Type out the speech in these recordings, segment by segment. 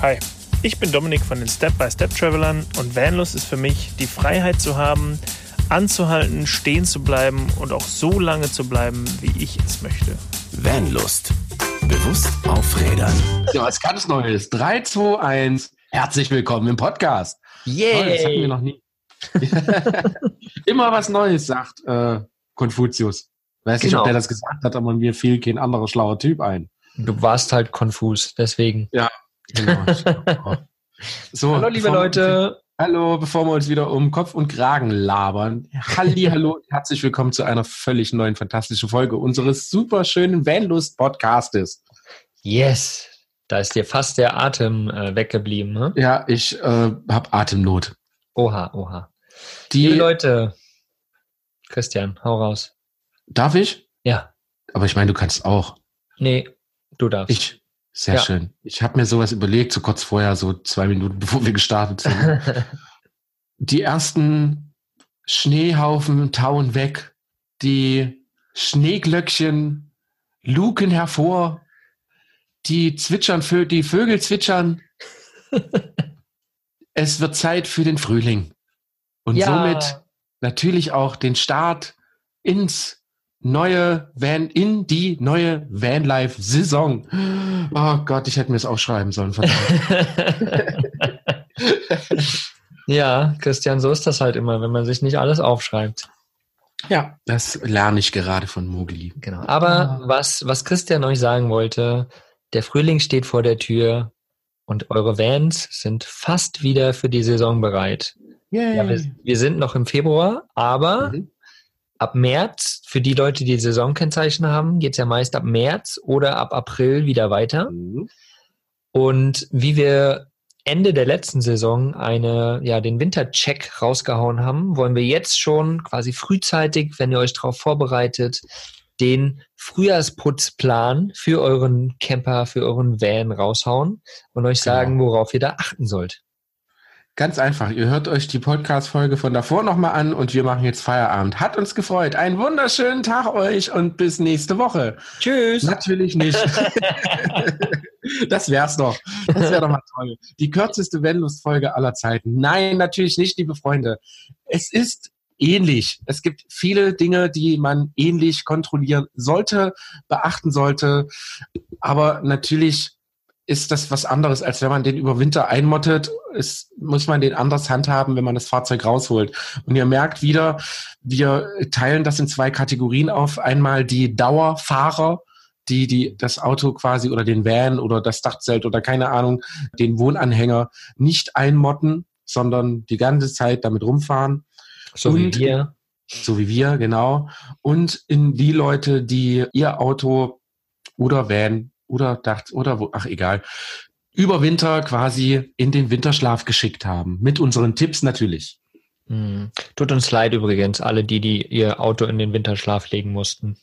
Hi, ich bin Dominik von den Step by Step Travelern und Vanlust ist für mich die Freiheit zu haben, anzuhalten, stehen zu bleiben und auch so lange zu bleiben, wie ich es möchte. Vanlust. Bewusst aufrädern. Ja, was ganz Neues. 3, 2, 1. Herzlich willkommen im Podcast. Yay! Toll, das hatten wir noch nie. Immer was Neues, sagt äh, Konfuzius. Weiß nicht, Genau. ob der das gesagt hat, aber mir fiel kein anderer schlauer Typ ein. Du warst halt konfus, deswegen. Genau. so, Hallo, liebe Leute. Hallo, bevor wir uns wieder um Kopf und Kragen labern. Halli, hallo, herzlich willkommen zu einer völlig neuen, fantastischen Folge unseres super schönen Vanlust-Podcastes. Yes. Da ist dir fast der Atem äh, weggeblieben. Ne? Ja, ich äh, habe Atemnot. Oha, oha. Die, Liebe Leute. Christian, hau raus. darf ich? Ja. Aber ich meine, du kannst auch. Nee, du darfst. Ich. Sehr Ja. schön. Ich habe mir sowas überlegt, so kurz vorher, so zwei Minuten bevor wir gestartet sind. Die ersten Schneehaufen tauen weg, die Schneeglöckchen luken hervor, die zwitschern, die Vögel zwitschern. es wird Zeit für den Frühling. Und ja. somit natürlich auch den Start ins neue Van, in die neue Vanlife-Saison. Oh Gott, ich hätte mir es aufschreiben sollen. ja, Christian, so ist das halt immer, wenn man sich nicht alles aufschreibt. ja, das lerne ich gerade von Mogli. Genau. Aber was, was Christian euch sagen wollte, der Frühling steht vor der Tür und eure Vans sind fast wieder für die Saison bereit. Ja, wir, wir sind noch im Februar, aber Mhm. Ab März, für die Leute, die Saisonkennzeichen haben, geht's ja meist ab März oder ab April wieder weiter. Mhm. Und wie wir Ende der letzten Saison eine, ja, den Wintercheck rausgehauen haben, wollen wir jetzt schon quasi frühzeitig, wenn ihr euch darauf vorbereitet, den Frühjahrsputzplan für euren Camper, für euren Van raushauen und euch Genau. sagen, worauf ihr da achten sollt. Ganz einfach. Ihr hört euch die Podcast-Folge von davor nochmal an und wir machen jetzt Feierabend. Hat uns gefreut. Einen wunderschönen Tag euch und bis nächste Woche. Tschüss! Natürlich nicht. das wär's doch. Das wäre doch mal toll. Die kürzeste Wendlust-Folge aller Zeiten. Nein, natürlich nicht, liebe Freunde. Es ist ähnlich. Es gibt viele Dinge, die man ähnlich kontrollieren sollte, beachten sollte. Aber natürlich ist das was anderes, als wenn man den über Winter einmottet. Es muss man den anders handhaben, wenn man das Fahrzeug rausholt. Und ihr merkt wieder, wir teilen das in zwei Kategorien auf. Einmal die Dauerfahrer, die, die das Auto quasi oder den Van oder das Dachzelt oder keine Ahnung, den Wohnanhänger nicht einmotten, sondern die ganze Zeit damit rumfahren So wie Und- wir. so wie wir, genau. Und in die Leute, die ihr Auto oder Van oder Dach oder wo, ach egal, über Winter quasi in den Winterschlaf geschickt haben. Mit unseren Tipps natürlich. Hm. Tut uns leid übrigens, alle die, die ihr Auto in den Winterschlaf legen mussten.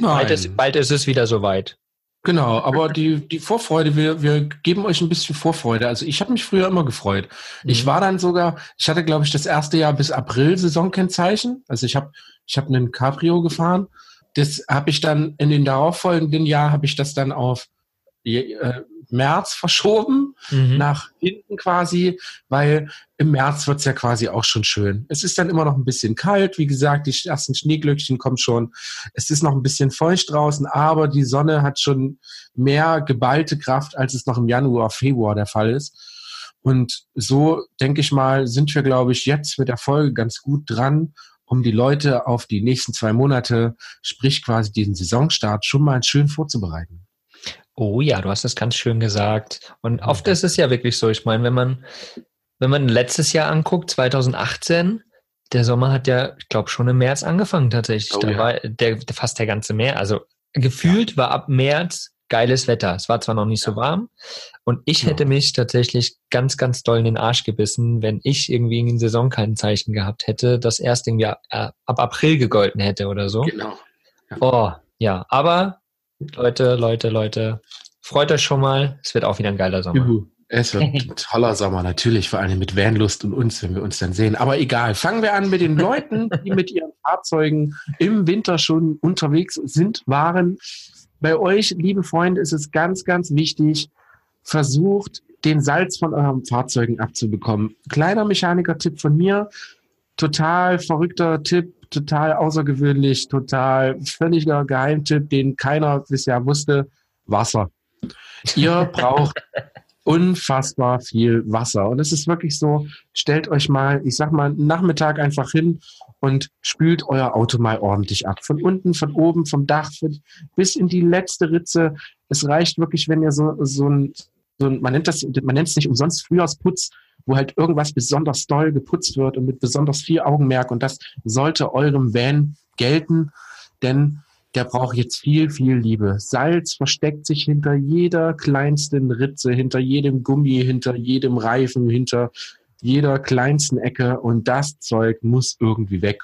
Bald ist, bald ist es wieder soweit. Genau, aber die, die Vorfreude, wir, wir geben euch ein bisschen Vorfreude. Also ich habe mich früher immer gefreut. Ich Mhm. war dann sogar, ich hatte, glaube ich, das erste Jahr bis April Saisonkennzeichen. Also ich habe ich hab einen Cabrio gefahren. Das habe ich dann in den darauffolgenden Jahr habe ich das dann auf äh, März verschoben, Mhm. nach hinten quasi, weil im März wird's ja quasi auch schon schön. Es ist dann immer noch ein bisschen kalt, wie gesagt, die ersten Schneeglöckchen kommen schon. Es ist noch ein bisschen feucht draußen, aber die Sonne hat schon mehr geballte Kraft, als es noch im Januar, Februar der Fall ist. Und so, denke ich mal, sind wir, glaube ich, jetzt mit der Folge ganz gut dran, um die Leute auf die nächsten zwei Monate, sprich quasi diesen Saisonstart, schon mal schön vorzubereiten. Oh ja, du hast das ganz schön gesagt. Und oft ist es ja wirklich so. Ich meine, wenn man, wenn man letztes Jahr anguckt, 2018, der Sommer hat ja, ich glaube, schon im März angefangen tatsächlich. Oh da ja. war der, der fast der ganze Meer. Also gefühlt war ab März geiles Wetter. Es war zwar noch nicht so warm. Und ich Ja. hätte mich tatsächlich ganz, ganz doll in den Arsch gebissen, wenn ich irgendwie in Saison kein Zeichen gehabt hätte, das erst irgendwie äh, ab April gegolten hätte oder so. Genau. Oh, ja. Aber Leute, Leute, Leute, freut euch schon mal. Es wird auch wieder ein geiler Sommer. Juhu. Es wird ein toller Sommer, natürlich, vor allem mit Vanlust und uns, wenn wir uns dann sehen. Aber egal, fangen wir an mit den Leuten, die mit ihren Fahrzeugen im Winter schon unterwegs sind, waren. Bei euch, liebe Freunde, ist es ganz, ganz wichtig, versucht den Salz von euren Fahrzeugen abzubekommen. Kleiner Mechaniker-Tipp von mir, total verrückter Tipp, total außergewöhnlich, total völliger Geheimtipp, den keiner bisher wusste, Wasser. Ihr braucht unfassbar viel Wasser. Und es ist wirklich so, stellt euch mal, ich sag mal, Nachmittag einfach hin und spült euer Auto mal ordentlich ab. Von unten, von oben, vom Dach bis in die letzte Ritze. Es reicht wirklich, wenn ihr so, so ein, so ein man nennt das, man nennt es nicht umsonst Frühjahrsputz, wo halt irgendwas besonders doll geputzt wird und mit besonders viel Augenmerk. Und das sollte eurem Van gelten, denn der braucht jetzt viel, viel Liebe. Salz versteckt sich hinter jeder kleinsten Ritze, hinter jedem Gummi, hinter jedem Reifen, hinter jeder kleinsten Ecke und das Zeug muss irgendwie weg.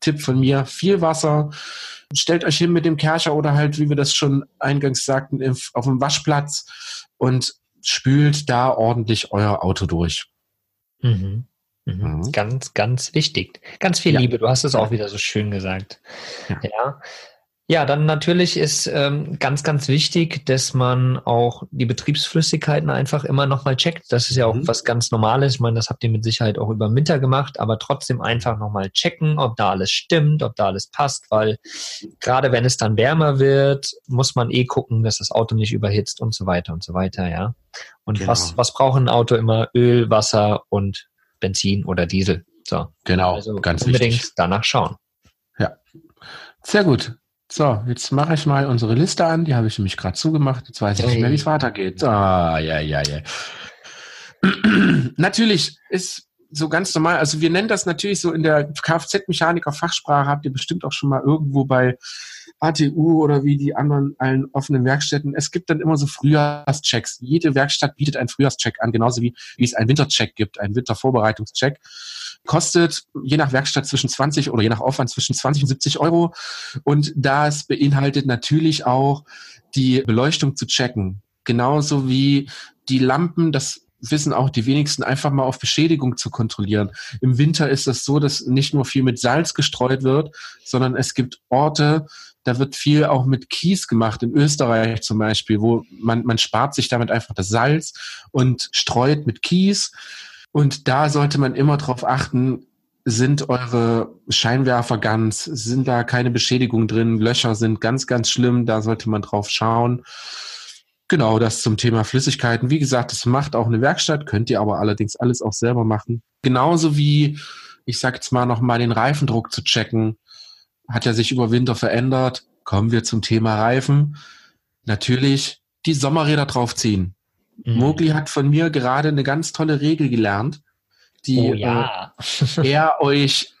Tipp von mir, viel Wasser. Stellt euch hin mit dem Kercher oder halt, wie wir das schon eingangs sagten, auf dem Waschplatz und spült da ordentlich euer Auto durch. Mhm. Mhm. Mhm. Ganz, ganz wichtig. Ganz viel ja. Liebe. Du hast es auch wieder so schön gesagt. Ja. ja. Ja, dann natürlich ist ähm, ganz, ganz wichtig, dass man auch die Betriebsflüssigkeiten einfach immer nochmal checkt. Das ist ja auch mhm. was ganz Normales. Ich meine, das habt ihr mit Sicherheit auch über den Winter gemacht, aber trotzdem einfach nochmal checken, ob da alles stimmt, ob da alles passt, weil gerade wenn es dann wärmer wird, muss man eh gucken, dass das Auto nicht überhitzt und so weiter und so weiter, ja. Und genau. was, was braucht ein Auto immer? Öl, Wasser und Benzin oder Diesel. So. Genau, also ganz unbedingt wichtig. danach schauen. Ja. Sehr gut. So, jetzt mache ich mal unsere Liste an. Die habe ich nämlich gerade zugemacht. Jetzt weiß ich nicht mehr, wie es weitergeht. Ah, ja, ja, ja. natürlich ist so ganz normal. Also wir nennen das natürlich so in der Kfz-Mechaniker-Fachsprache. Habt ihr bestimmt auch schon mal irgendwo bei ATU oder wie die anderen allen offenen Werkstätten. Es gibt dann immer so Frühjahrschecks. Jede Werkstatt bietet einen Frühjahrscheck an, genauso wie, wie es einen Wintercheck gibt, einen Wintervorbereitungscheck kostet je nach Werkstatt zwischen 20 oder je nach Aufwand zwischen 20 und 70 Euro. Und das beinhaltet natürlich auch die Beleuchtung zu checken. Genauso wie die Lampen, das wissen auch die wenigsten, einfach mal auf Beschädigung zu kontrollieren. Im Winter ist das so, dass nicht nur viel mit Salz gestreut wird, sondern es gibt Orte, da wird viel auch mit Kies gemacht, in Österreich zum Beispiel, wo man, man spart sich damit einfach das Salz und streut mit Kies und da sollte man immer darauf achten, sind eure Scheinwerfer ganz, sind da keine Beschädigungen drin, Löcher sind ganz, ganz schlimm, da sollte man drauf schauen. Genau, das zum Thema Flüssigkeiten. Wie gesagt, das macht auch eine Werkstatt, könnt ihr aber allerdings alles auch selber machen. Genauso wie, ich sag jetzt mal nochmal den Reifendruck zu checken. Hat ja sich über Winter verändert. Kommen wir zum Thema Reifen. Natürlich die Sommerräder draufziehen. Mhm. Mowgli hat von mir gerade eine ganz tolle Regel gelernt, die oh, ja. äh, er euch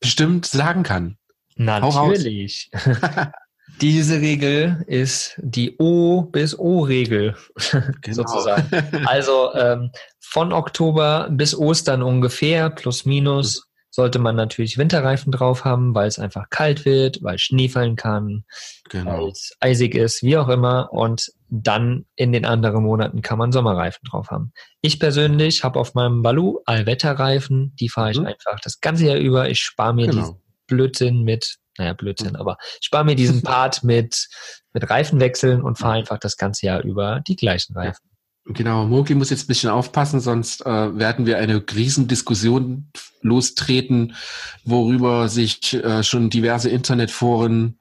bestimmt sagen kann. Natürlich. Diese Regel ist die O bis O-Regel genau. sozusagen. Also ähm, von Oktober bis Ostern ungefähr, plus minus, sollte man natürlich Winterreifen drauf haben, weil es einfach kalt wird, weil Schnee fallen kann, genau. weil es eisig ist, wie auch immer. Und dann in den anderen Monaten kann man Sommerreifen drauf haben. Ich persönlich habe auf meinem Balu Allwetterreifen, die fahre ich mhm. einfach das ganze Jahr über. Ich spare mir genau. diesen Blödsinn mit, naja, Blödsinn, mhm. aber ich spare mir diesen Part mit, mit Reifenwechseln und fahre einfach das ganze Jahr über die gleichen Reifen. Genau, Mogli muss jetzt ein bisschen aufpassen, sonst äh, werden wir eine Riesendiskussion lostreten, worüber sich äh, schon diverse Internetforen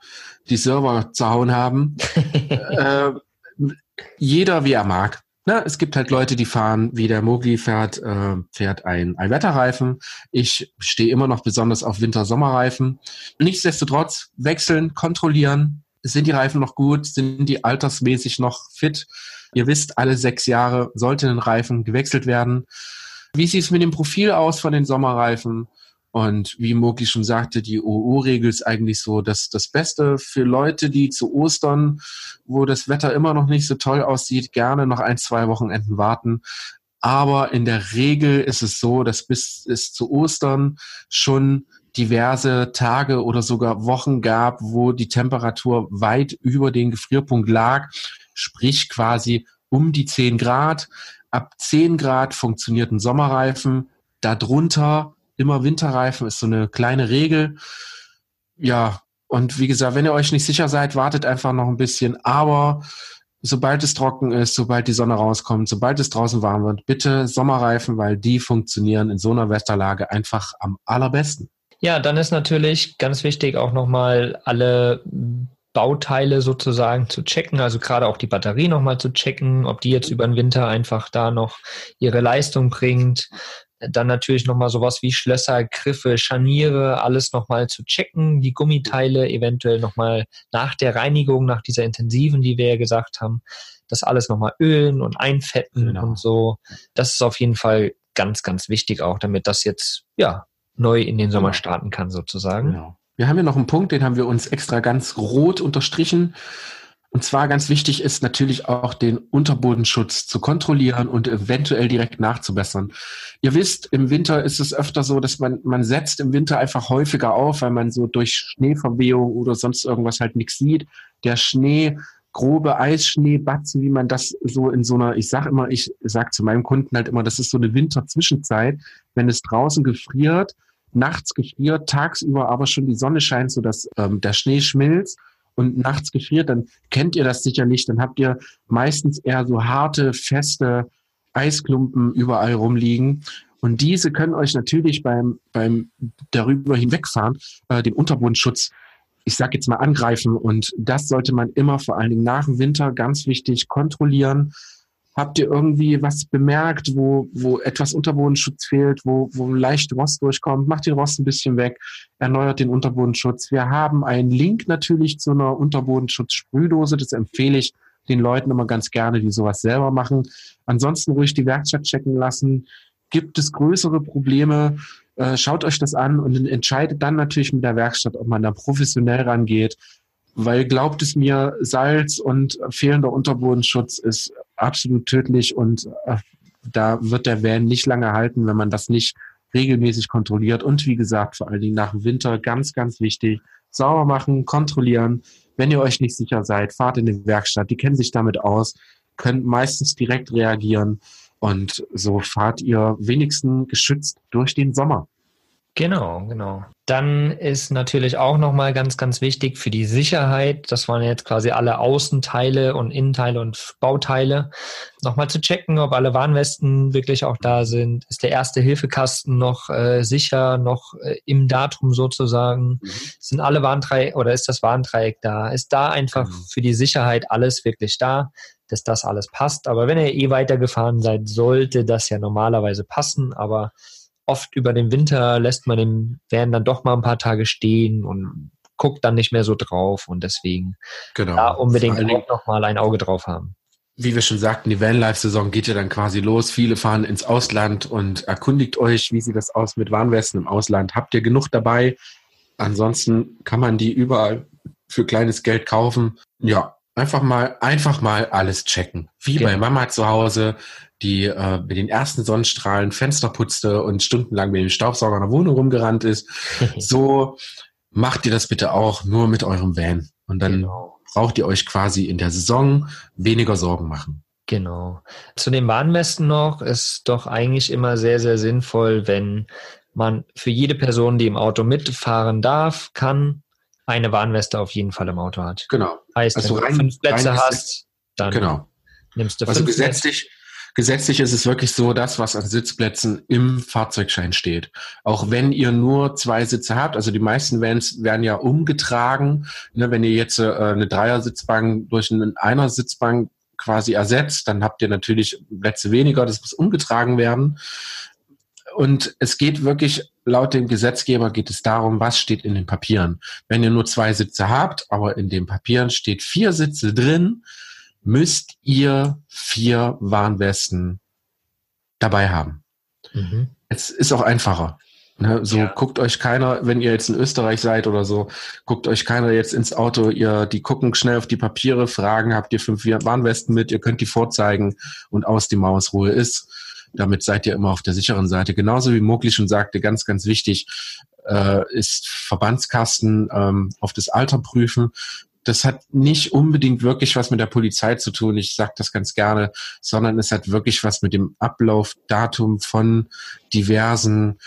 die Server zerhauen haben. äh, jeder wie er mag. Na, es gibt halt Leute, die fahren, wie der Mogli fährt, äh, fährt ein Allwetterreifen. Ich stehe immer noch besonders auf Winter-Sommerreifen. Nichtsdestotrotz wechseln, kontrollieren. Sind die Reifen noch gut? Sind die altersmäßig noch fit? Ihr wisst, alle sechs Jahre sollte ein Reifen gewechselt werden. Wie sieht es mit dem Profil aus von den Sommerreifen? Und wie Moki schon sagte, die OU-Regel ist eigentlich so das, das Beste für Leute, die zu Ostern, wo das Wetter immer noch nicht so toll aussieht, gerne noch ein, zwei Wochenenden warten. Aber in der Regel ist es so, dass bis es zu Ostern schon diverse Tage oder sogar Wochen gab, wo die Temperatur weit über den Gefrierpunkt lag, sprich quasi um die 10 Grad. Ab 10 Grad funktioniert ein Sommerreifen. Darunter immer Winterreifen ist so eine kleine Regel. Ja, und wie gesagt, wenn ihr euch nicht sicher seid, wartet einfach noch ein bisschen. Aber sobald es trocken ist, sobald die Sonne rauskommt, sobald es draußen warm wird, bitte Sommerreifen, weil die funktionieren in so einer Wetterlage einfach am allerbesten. Ja, dann ist natürlich ganz wichtig auch nochmal alle Bauteile sozusagen zu checken, also gerade auch die Batterie nochmal zu checken, ob die jetzt über den Winter einfach da noch ihre Leistung bringt. Dann natürlich nochmal sowas wie Schlösser, Griffe, Scharniere, alles nochmal zu checken, die Gummiteile eventuell nochmal nach der Reinigung, nach dieser intensiven, die wir ja gesagt haben, das alles nochmal ölen und einfetten genau. und so. Das ist auf jeden Fall ganz, ganz wichtig auch, damit das jetzt, ja, neu in den Sommer genau. starten kann sozusagen. Genau. Wir haben hier noch einen Punkt, den haben wir uns extra ganz rot unterstrichen. Und zwar ganz wichtig ist natürlich auch den Unterbodenschutz zu kontrollieren und eventuell direkt nachzubessern. Ihr wisst, im Winter ist es öfter so, dass man, man setzt im Winter einfach häufiger auf, weil man so durch Schneeverwehung oder sonst irgendwas halt nichts sieht. Der Schnee, grobe Eisschneebatzen, wie man das so in so einer, ich sag immer, ich sag zu meinem Kunden halt immer, das ist so eine Winterzwischenzeit, wenn es draußen gefriert nachts gefriert, tagsüber aber schon die Sonne scheint, so dass ähm, der Schnee schmilzt und nachts gefriert, dann kennt ihr das sicherlich. Dann habt ihr meistens eher so harte, feste Eisklumpen überall rumliegen. Und diese können euch natürlich beim, beim darüber hinwegfahren, äh, den Unterbodenschutz, ich sag jetzt mal, angreifen. Und das sollte man immer vor allen Dingen nach dem Winter ganz wichtig kontrollieren Habt ihr irgendwie was bemerkt, wo, wo etwas Unterbodenschutz fehlt, wo, wo leicht Rost durchkommt? Macht den Rost ein bisschen weg, erneuert den Unterbodenschutz. Wir haben einen Link natürlich zu einer Unterbodenschutz-Sprühdose. Das empfehle ich den Leuten immer ganz gerne, die sowas selber machen. Ansonsten ruhig die Werkstatt checken lassen. Gibt es größere Probleme? Äh, schaut euch das an und entscheidet dann natürlich mit der Werkstatt, ob man da professionell rangeht weil glaubt es mir, Salz und fehlender Unterbodenschutz ist absolut tödlich und äh, da wird der Van nicht lange halten, wenn man das nicht regelmäßig kontrolliert. Und wie gesagt, vor allen Dingen nach dem Winter ganz, ganz wichtig, sauber machen, kontrollieren. Wenn ihr euch nicht sicher seid, fahrt in die Werkstatt, die kennen sich damit aus, könnt meistens direkt reagieren und so fahrt ihr wenigstens geschützt durch den Sommer. Genau, genau. Dann ist natürlich auch nochmal ganz, ganz wichtig für die Sicherheit, das waren jetzt quasi alle Außenteile und Innenteile und Bauteile, nochmal zu checken, ob alle Warnwesten wirklich auch da sind. Ist der erste Hilfekasten noch äh, sicher, noch äh, im Datum sozusagen? Mhm. Sind alle Warndreieck oder ist das Warndreieck da? Ist da einfach mhm. für die Sicherheit alles wirklich da? dass das alles passt. Aber wenn ihr eh weitergefahren seid, sollte das ja normalerweise passen. Aber oft über den Winter lässt man den Van dann doch mal ein paar Tage stehen und guckt dann nicht mehr so drauf und deswegen genau. da unbedingt auch noch mal ein Auge drauf haben. Wie wir schon sagten, die Vanlife-Saison geht ja dann quasi los. Viele fahren ins Ausland und erkundigt euch, wie sieht das aus mit Warnwesten im Ausland. Habt ihr genug dabei? Ansonsten kann man die überall für kleines Geld kaufen. Ja, einfach mal, einfach mal alles checken. Wie genau. bei Mama zu Hause die äh, mit den ersten Sonnenstrahlen Fenster putzte und stundenlang mit dem Staubsauger in der Wohnung rumgerannt ist. so macht ihr das bitte auch nur mit eurem Van. Und dann genau. braucht ihr euch quasi in der Saison weniger Sorgen machen. Genau. Zu den Warnwesten noch ist doch eigentlich immer sehr, sehr sinnvoll, wenn man für jede Person, die im Auto mitfahren darf, kann, eine Warnweste auf jeden Fall im Auto hat. Genau. Heißt, also wenn rein, du fünf Plätze hast, dann genau. nimmst du also fünf Also gesetzlich, Gesetzlich ist es wirklich so, das, was an Sitzplätzen im Fahrzeugschein steht. Auch wenn ihr nur zwei Sitze habt, also die meisten Vans werden ja umgetragen. Ne, wenn ihr jetzt äh, eine Dreiersitzbank durch eine Einer-Sitzbank quasi ersetzt, dann habt ihr natürlich Plätze weniger, das muss umgetragen werden. Und es geht wirklich, laut dem Gesetzgeber geht es darum, was steht in den Papieren. Wenn ihr nur zwei Sitze habt, aber in den Papieren steht vier Sitze drin, müsst ihr vier Warnwesten dabei haben. Mhm. Es ist auch einfacher. Ne, so ja. guckt euch keiner, wenn ihr jetzt in Österreich seid oder so, guckt euch keiner jetzt ins Auto, ihr, die gucken schnell auf die Papiere, fragen, habt ihr fünf Warnwesten mit, ihr könnt die vorzeigen und aus die Maus Ruhe ist. Damit seid ihr immer auf der sicheren Seite. Genauso wie Mogli schon sagte, ganz, ganz wichtig, äh, ist Verbandskasten ähm, auf das Alter prüfen das hat nicht unbedingt wirklich was mit der Polizei zu tun, ich sage das ganz gerne, sondern es hat wirklich was mit dem Ablaufdatum von diversen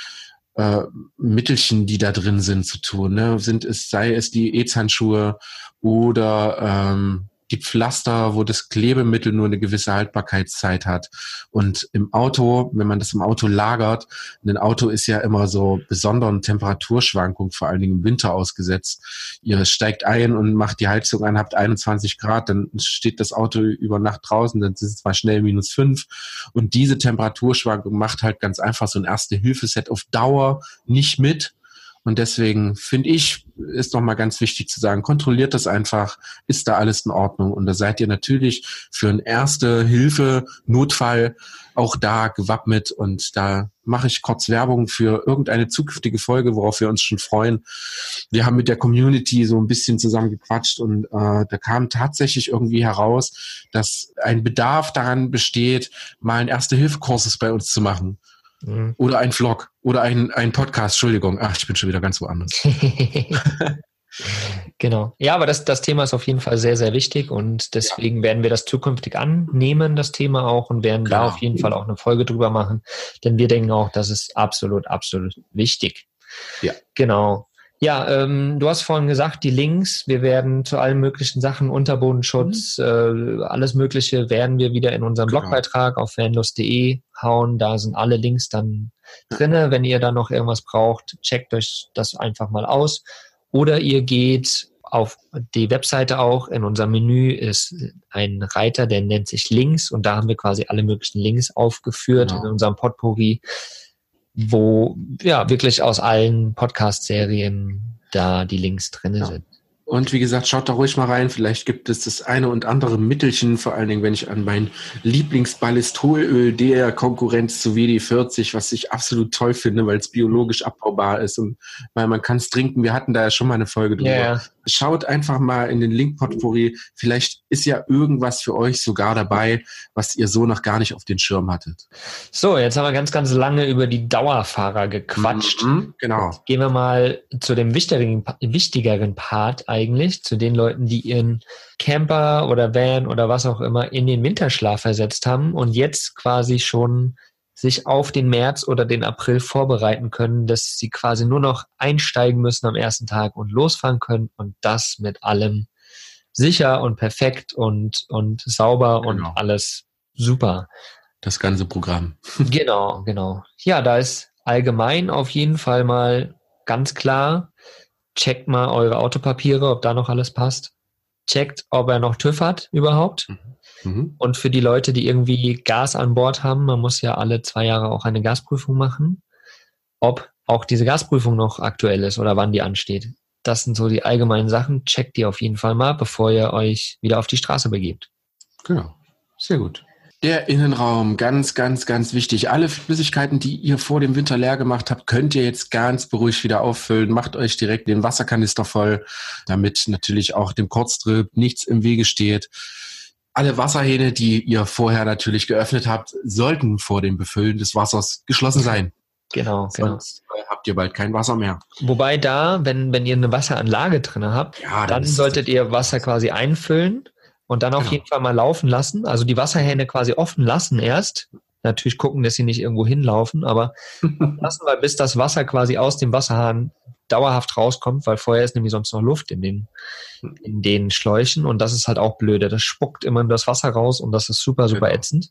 äh, Mittelchen, die da drin sind, zu tun. Ne? Sind es, sei es die E-Zahnschuhe oder ähm, die Pflaster, wo das Klebemittel nur eine gewisse Haltbarkeitszeit hat. Und im Auto, wenn man das im Auto lagert, ein Auto ist ja immer so besonderen Temperaturschwankungen, vor allen Dingen im Winter ausgesetzt. Ihr steigt ein und macht die Heizung an, habt 21 Grad, dann steht das Auto über Nacht draußen, dann sind es mal schnell minus fünf. Und diese Temperaturschwankung macht halt ganz einfach so ein Erste-Hilfe-Set auf Dauer nicht mit. Und deswegen finde ich, ist nochmal ganz wichtig zu sagen, kontrolliert das einfach, ist da alles in Ordnung. Und da seid ihr natürlich für einen Erste-Hilfe-Notfall auch da gewappnet. Und da mache ich kurz Werbung für irgendeine zukünftige Folge, worauf wir uns schon freuen. Wir haben mit der Community so ein bisschen zusammen gequatscht und äh, da kam tatsächlich irgendwie heraus, dass ein Bedarf daran besteht, mal einen Erste-Hilfe-Kurses bei uns zu machen. Mhm. Oder ein Vlog oder ein, ein Podcast, Entschuldigung. Ach, ich bin schon wieder ganz woanders. genau. Ja, aber das, das Thema ist auf jeden Fall sehr, sehr wichtig und deswegen ja. werden wir das zukünftig annehmen, das Thema auch, und werden Klar. da auf jeden Fall auch eine Folge drüber machen, denn wir denken auch, das ist absolut, absolut wichtig. Ja. Genau. Ja, ähm, du hast vorhin gesagt, die Links, wir werden zu allen möglichen Sachen, Unterbodenschutz, mhm. äh, alles Mögliche werden wir wieder in unserem genau. Blogbeitrag auf fanlust.de hauen. Da sind alle Links dann drinne. Wenn ihr da noch irgendwas braucht, checkt euch das einfach mal aus. Oder ihr geht auf die Webseite auch. In unserem Menü ist ein Reiter, der nennt sich Links und da haben wir quasi alle möglichen Links aufgeführt genau. in unserem Potpourri wo ja wirklich aus allen Podcast-Serien da die Links drin ja. sind. Und wie gesagt, schaut da ruhig mal rein. Vielleicht gibt es das eine und andere Mittelchen, vor allen Dingen, wenn ich an mein Lieblingsballistolöl der Konkurrenz zu WD40, was ich absolut toll finde, weil es biologisch abbaubar ist und weil man kann es trinken. Wir hatten da ja schon mal eine Folge drüber. Yeah. Schaut einfach mal in den Link Potpourri. Vielleicht ist ja irgendwas für euch sogar dabei, was ihr so noch gar nicht auf den Schirm hattet. So, jetzt haben wir ganz, ganz lange über die Dauerfahrer gequatscht. Mhm, genau. Jetzt gehen wir mal zu dem wichtigeren, wichtigeren Part eigentlich zu den Leuten, die ihren Camper oder Van oder was auch immer in den Winterschlaf versetzt haben und jetzt quasi schon sich auf den März oder den April vorbereiten können, dass sie quasi nur noch einsteigen müssen am ersten Tag und losfahren können und das mit allem sicher und perfekt und, und sauber genau. und alles super. Das ganze Programm. genau, genau. Ja, da ist allgemein auf jeden Fall mal ganz klar, checkt mal eure Autopapiere, ob da noch alles passt. Checkt, ob er noch TÜV hat überhaupt. Mhm. Mhm. Und für die Leute, die irgendwie Gas an Bord haben, man muss ja alle zwei Jahre auch eine Gasprüfung machen, ob auch diese Gasprüfung noch aktuell ist oder wann die ansteht. Das sind so die allgemeinen Sachen. Checkt die auf jeden Fall mal, bevor ihr euch wieder auf die Straße begebt. Genau. Sehr gut. Der Innenraum, ganz, ganz, ganz wichtig. Alle Flüssigkeiten, die ihr vor dem Winter leer gemacht habt, könnt ihr jetzt ganz beruhigt wieder auffüllen. Macht euch direkt den Wasserkanister voll, damit natürlich auch dem Kurztrip nichts im Wege steht. Alle Wasserhähne, die ihr vorher natürlich geöffnet habt, sollten vor dem Befüllen des Wassers geschlossen sein. Genau, genau. Sonst genau. habt ihr bald kein Wasser mehr. Wobei da, wenn, wenn ihr eine Wasseranlage drin habt, ja, dann, dann solltet ihr Wasser quasi einfüllen und dann auf genau. jeden Fall mal laufen lassen. Also die Wasserhähne quasi offen lassen erst. Natürlich gucken, dass sie nicht irgendwo hinlaufen, aber lassen wir, bis das Wasser quasi aus dem Wasserhahn dauerhaft rauskommt, weil vorher ist nämlich sonst noch Luft in den, in den Schläuchen und das ist halt auch blöde. Das spuckt immer das Wasser raus und das ist super, super genau. ätzend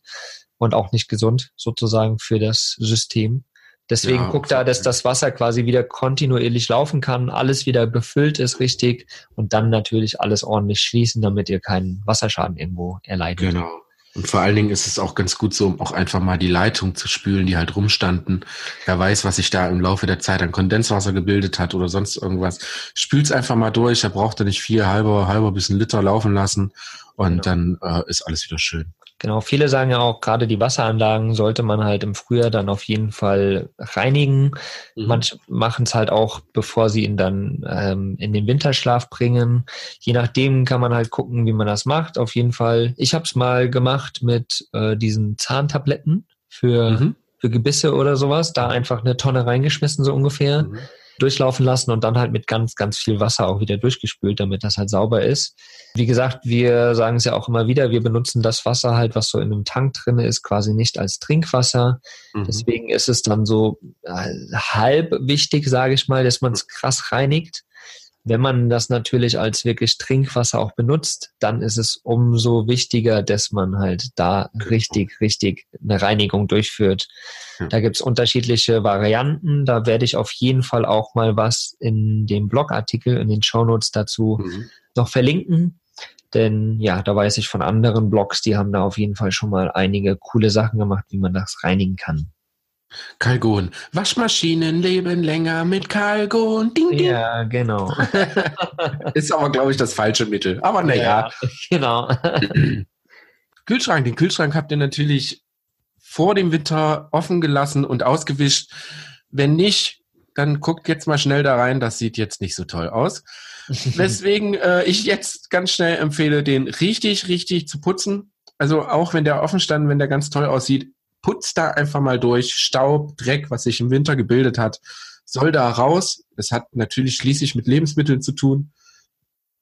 und auch nicht gesund sozusagen für das System. Deswegen ja, guckt da, dass das Wasser quasi wieder kontinuierlich laufen kann, alles wieder befüllt ist richtig und dann natürlich alles ordentlich schließen, damit ihr keinen Wasserschaden irgendwo erleidet. Genau. Und vor allen Dingen ist es auch ganz gut so, um auch einfach mal die Leitung zu spülen, die halt rumstanden. Wer weiß, was sich da im Laufe der Zeit an Kondenswasser gebildet hat oder sonst irgendwas. Spült's einfach mal durch, da braucht ihr nicht vier halber, halber bis ein Liter laufen lassen und genau. dann äh, ist alles wieder schön. Genau, viele sagen ja auch, gerade die Wasseranlagen sollte man halt im Frühjahr dann auf jeden Fall reinigen. Mhm. Manche machen es halt auch, bevor sie ihn dann ähm, in den Winterschlaf bringen. Je nachdem kann man halt gucken, wie man das macht. Auf jeden Fall, ich habe es mal gemacht mit äh, diesen Zahntabletten für, mhm. für Gebisse oder sowas. Da einfach eine Tonne reingeschmissen, so ungefähr. Mhm durchlaufen lassen und dann halt mit ganz, ganz viel Wasser auch wieder durchgespült, damit das halt sauber ist. Wie gesagt, wir sagen es ja auch immer wieder, wir benutzen das Wasser halt, was so in einem Tank drin ist, quasi nicht als Trinkwasser. Mhm. Deswegen ist es dann so äh, halb wichtig, sage ich mal, dass man es krass reinigt. Wenn man das natürlich als wirklich Trinkwasser auch benutzt, dann ist es umso wichtiger, dass man halt da Genau. richtig, richtig eine Reinigung durchführt. Da gibt's unterschiedliche Varianten. Da werde ich auf jeden Fall auch mal was in dem Blogartikel, in den Shownotes dazu Mhm. noch verlinken. Denn ja, da weiß ich von anderen Blogs, die haben da auf jeden Fall schon mal einige coole Sachen gemacht, wie man das reinigen kann. Kalgon. Waschmaschinen leben länger mit Kalgon. Ding, ding. Ja, genau. Ist aber, glaube ich, das falsche Mittel. Aber naja. genau. Kühlschrank. Den Kühlschrank habt ihr natürlich vor dem Winter offen gelassen und ausgewischt. Wenn nicht, dann guckt jetzt mal schnell da rein. Das sieht jetzt nicht so toll aus. Weswegen äh, ich jetzt ganz schnell empfehle, den richtig, richtig zu putzen. Also auch wenn der offen stand, wenn der ganz toll aussieht, putzt da einfach mal durch. Staub, Dreck, was sich im Winter gebildet hat, soll da raus. Es hat natürlich schließlich mit Lebensmitteln zu tun.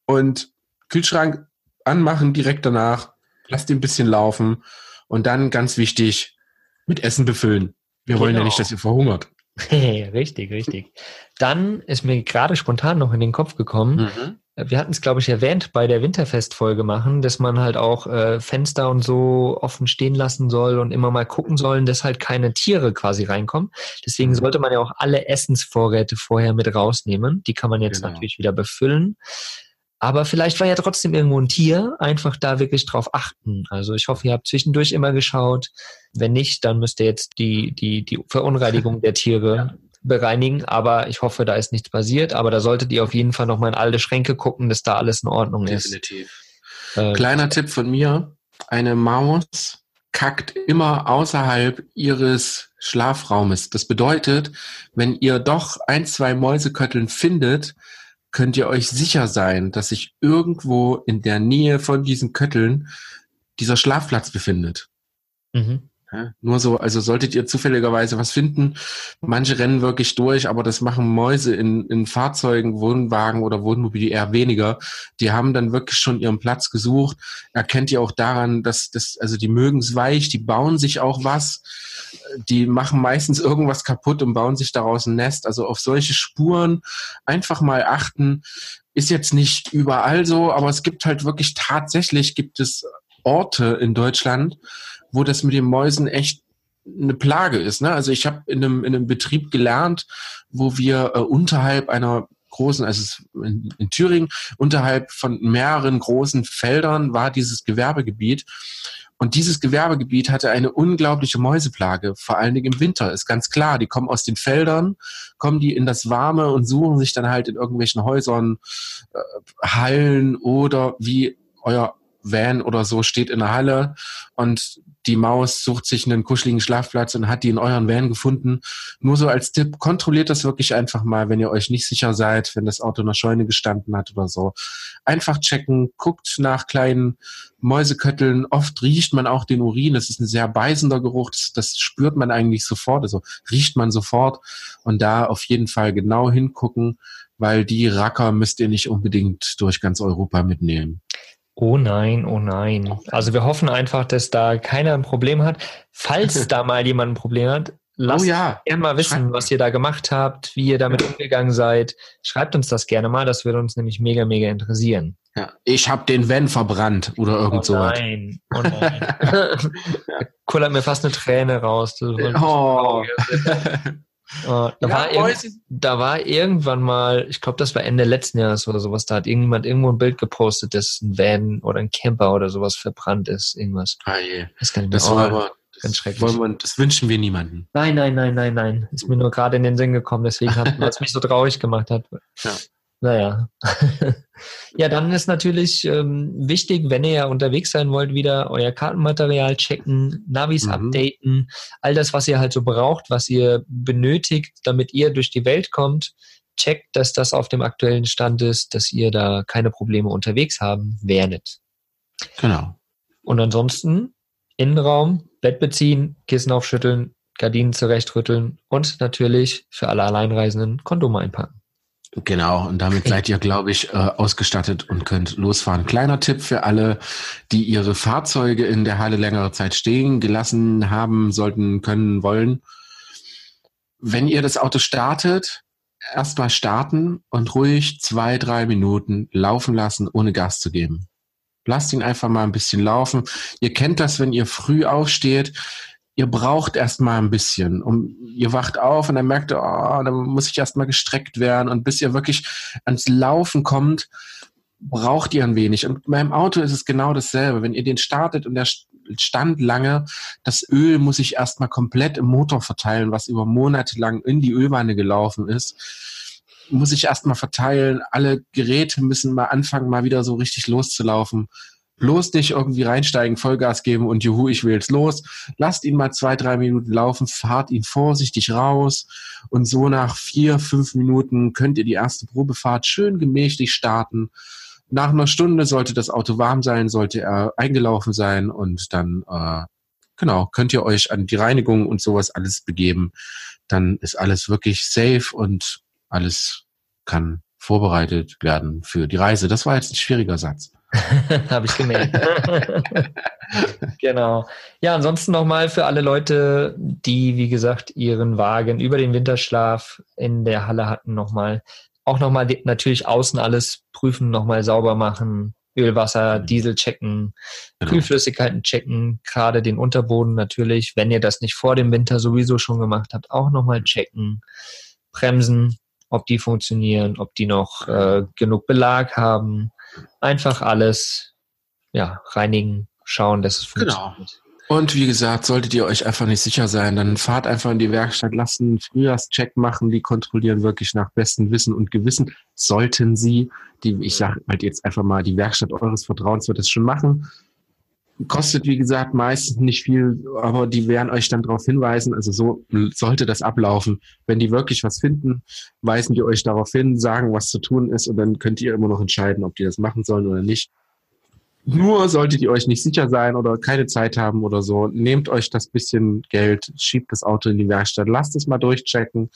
Und Kühlschrank anmachen direkt danach. Lasst ihn ein bisschen laufen. Und dann ganz wichtig, mit Essen befüllen. Wir wollen ja Genau. nicht, dass ihr verhungert. richtig, richtig. Dann ist mir gerade spontan noch in den Kopf gekommen, wir hatten es, glaube ich, erwähnt bei der Winterfest-Folge machen, dass man halt auch äh, Fenster und so offen stehen lassen soll und immer mal gucken sollen, dass halt keine Tiere quasi reinkommen. Deswegen Mhm. sollte man ja auch alle Essensvorräte vorher mit rausnehmen. Die kann man jetzt Genau. natürlich wieder befüllen. Aber vielleicht war ja trotzdem irgendwo ein Tier, einfach da wirklich drauf achten. Also ich hoffe, ihr habt zwischendurch immer geschaut. Wenn nicht, dann müsst ihr jetzt die, die, die Verunreinigung der Tiere bereinigen. Aber ich hoffe, da ist nichts passiert. Aber da solltet ihr auf jeden Fall nochmal in alle Schränke gucken, dass da alles in Ordnung ist. Definitiv. Äh, Kleiner Tipp von mir. Eine Maus kackt immer außerhalb ihres Schlafraumes. Das bedeutet, wenn ihr doch ein, zwei Mäusekötteln findet, könnt ihr euch sicher sein, dass sich irgendwo in der Nähe von diesen Kötteln dieser Schlafplatz befindet. mhm. Nur so, also solltet ihr zufälligerweise was finden, manche rennen wirklich durch, aber das machen Mäuse in, in Fahrzeugen, Wohnwagen oder Wohnmobile eher weniger. Die haben dann wirklich schon ihren Platz gesucht. Erkennt ihr auch daran, dass das, also die mögen es weich, die bauen sich auch was, die machen meistens irgendwas kaputt und bauen sich daraus ein Nest. Also auf solche Spuren einfach mal achten. Ist jetzt nicht überall so, aber es gibt halt wirklich tatsächlich gibt es Orte in Deutschland, wo das mit den Mäusen echt eine Plage ist. Ne? Also ich habe in einem, in einem Betrieb gelernt, wo wir äh, unterhalb einer großen, also in, in Thüringen, unterhalb von mehreren großen Feldern war dieses Gewerbegebiet. Und dieses Gewerbegebiet hatte eine unglaubliche Mäuseplage, vor allen Dingen im Winter, ist ganz klar. Die kommen aus den Feldern, kommen die in das Warme und suchen sich dann halt in irgendwelchen Häusern, äh, Hallen oder wie euer Van oder so steht in der Halle und die Maus sucht sich einen kuscheligen Schlafplatz und hat die in euren Van gefunden. Nur so als Tipp, kontrolliert das wirklich einfach mal, wenn ihr euch nicht sicher seid, wenn das Auto in der Scheune gestanden hat oder so. Einfach checken, guckt nach kleinen Mäusekötteln. Oft riecht man auch den Urin. Das ist ein sehr beißender Geruch. Das, das spürt man eigentlich sofort. Also riecht man sofort. Und da auf jeden Fall genau hingucken, weil die Racker müsst ihr nicht unbedingt durch ganz Europa mitnehmen. Oh nein, oh nein. Also wir hoffen einfach, dass da keiner ein Problem hat. Falls da mal jemand ein Problem hat, lasst oh ja. gerne mal wissen, Schreibt was ihr da gemacht habt, wie ihr damit umgegangen seid. Schreibt uns das gerne mal, das würde uns nämlich mega, mega interessieren. ja. Ich habe den Van verbrannt oder irgend oh so. was. nein, oh nein. Kullert mir fast eine Träne raus. Oh. Oh, da, Ja, war da war irgendwann mal, ich glaube, das war Ende letzten Jahres oder sowas, da hat irgendjemand irgendwo ein Bild gepostet, dass ein Van oder ein Camper oder sowas verbrannt ist, irgendwas. Ah, je. Das kann ich mir Das auch- war aber, ganz das, schrecklich. wollen wir, das wünschen wir niemanden. Nein, nein, nein, nein, nein. Ist mir nur gerade in den Sinn gekommen, deswegen hat weil es mich so traurig gemacht hat. Ja. Naja. ja, dann ist natürlich ähm, wichtig, wenn ihr ja unterwegs sein wollt, wieder euer Kartenmaterial checken, Navis Mhm. updaten, all das, was ihr halt so braucht, was ihr benötigt, damit ihr durch die Welt kommt. Checkt, dass das auf dem aktuellen Stand ist, dass ihr da keine Probleme unterwegs haben werdet. Genau. Und ansonsten Innenraum, Bett beziehen, Kissen aufschütteln, Gardinen zurechtrütteln und natürlich für alle Alleinreisenden Kondome einpacken. Genau, und damit seid ihr, glaube ich, äh, ausgestattet und könnt losfahren. Kleiner Tipp für alle, die ihre Fahrzeuge in der Halle längere Zeit stehen gelassen haben, sollten, können, wollen. Wenn ihr das Auto startet, erstmal starten und ruhig zwei, drei Minuten laufen lassen, ohne Gas zu geben. Lasst ihn einfach mal ein bisschen laufen. Ihr kennt das, wenn ihr früh aufsteht. Ihr braucht erstmal ein bisschen. Um, ihr wacht auf und dann merkt ihr, oh, dann muss ich erstmal gestreckt werden. Und bis ihr wirklich ans Laufen kommt, braucht ihr ein wenig. Und beim Auto ist es genau dasselbe. Wenn ihr den startet und der stand lange, das Öl muss ich erstmal komplett im Motor verteilen, was über Monate lang in die Ölwanne gelaufen ist. Muss ich erstmal verteilen. Alle Geräte müssen mal anfangen, mal wieder so richtig loszulaufen. Bloß nicht irgendwie reinsteigen, Vollgas geben und juhu, ich will jetzt los. Lasst ihn mal zwei, drei Minuten laufen, fahrt ihn vorsichtig raus und so nach vier, fünf Minuten könnt ihr die erste Probefahrt schön gemächlich starten nach einer Stunde sollte das Auto warm sein, sollte er eingelaufen sein und dann, äh, genau, könnt ihr euch an die Reinigung und sowas alles begeben. Dann ist alles wirklich safe und alles kann vorbereitet werden für die Reise. Das war jetzt ein schwieriger Satz. Habe ich gemerkt. genau. Ja, ansonsten nochmal für alle Leute, die, wie gesagt, ihren Wagen über den Winterschlaf in der Halle hatten, nochmal auch nochmal natürlich außen alles prüfen, nochmal sauber machen, Öl, Wasser, mhm. Diesel checken, genau. Kühlflüssigkeiten checken, gerade den Unterboden natürlich, wenn ihr das nicht vor dem Winter sowieso schon gemacht habt, auch nochmal checken, Bremsen, ob die funktionieren, ob die noch äh, genug Belag haben, einfach alles ja, reinigen, schauen, dass es genau. funktioniert. Genau. Und wie gesagt, solltet ihr euch einfach nicht sicher sein, dann fahrt einfach in die Werkstatt, lasst einen Frühjahrscheck machen, die kontrollieren wirklich nach bestem Wissen und Gewissen. Sollten sie, die, ich sage halt jetzt einfach mal, die Werkstatt eures Vertrauens wird es schon machen. Kostet, wie gesagt, meistens nicht viel, aber die werden euch dann darauf hinweisen, also so sollte das ablaufen. Wenn die wirklich was finden, weisen die euch darauf hin, sagen, was zu tun ist und dann könnt ihr immer noch entscheiden, ob die das machen sollen oder nicht. Nur solltet ihr euch nicht sicher sein oder keine Zeit haben oder so, nehmt euch das bisschen Geld, schiebt das Auto in die Werkstatt, lasst es mal durchchecken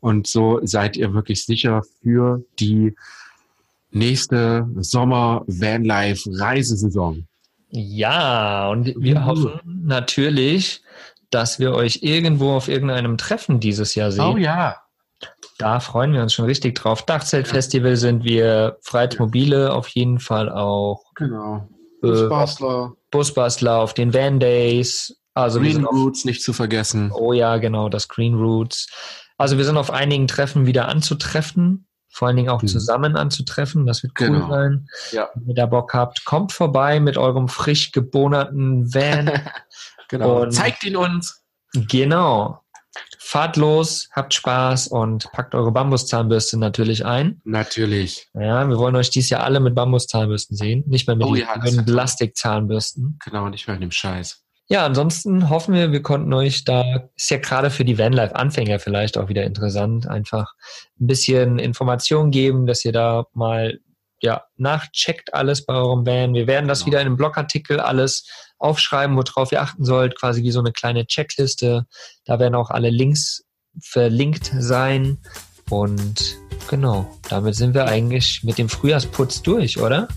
und so seid ihr wirklich sicher für die nächste Sommer-Vanlife-Reisesaison. Ja, und wir mhm. hoffen natürlich, dass wir euch irgendwo auf irgendeinem Treffen dieses Jahr sehen. Oh ja. Da freuen wir uns schon richtig drauf. Dachzeltfestival sind wir, Freiheitsmobile auf jeden Fall auch. Genau. Busbastler. Busbastler auf den Van Days. Also Green Roots nicht zu vergessen. Oh ja, genau, das Green Roots. Also wir sind auf einigen Treffen wieder anzutreffen, vor allen Dingen auch mhm. zusammen anzutreffen. Das wird cool genau. sein. Ja. Wenn ihr da Bock habt, kommt vorbei mit eurem frisch gebonerten Van. genau. Und Zeigt ihn uns. Genau. Fahrt los, habt Spaß und packt eure Bambuszahnbürste natürlich ein. Natürlich. Ja, wir wollen euch dieses Jahr alle mit Bambuszahnbürsten sehen, nicht mehr mit oh, ja, Plastikzahnbürsten. Genau, nicht mehr mit dem Scheiß. Ja, ansonsten hoffen wir, wir konnten euch da, ist ja gerade für die Vanlife-Anfänger vielleicht auch wieder interessant, einfach ein bisschen Informationen geben, dass ihr da mal ja, nachcheckt alles bei eurem Van. Wir werden das genau. wieder in einem Blogartikel alles aufschreiben, worauf ihr achten sollt, quasi wie so eine kleine Checkliste. Da werden auch alle Links verlinkt sein. Und genau, damit sind wir eigentlich mit dem Frühjahrsputz durch, oder?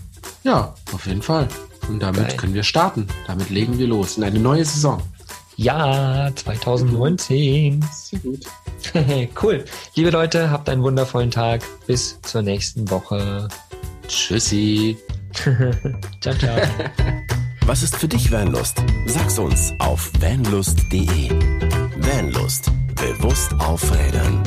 Ja, auf jeden Fall. Und damit Geil. können wir starten. Damit legen wir los in eine neue Saison. Ja, 2019. Sehr gut. cool. Liebe Leute, habt einen wundervollen Tag. Bis zur nächsten Woche. Tschüssi. ciao, ciao. Was ist für dich Vanlust? Sag's uns auf vanlust.de. Vanlust. Bewusst aufrädern.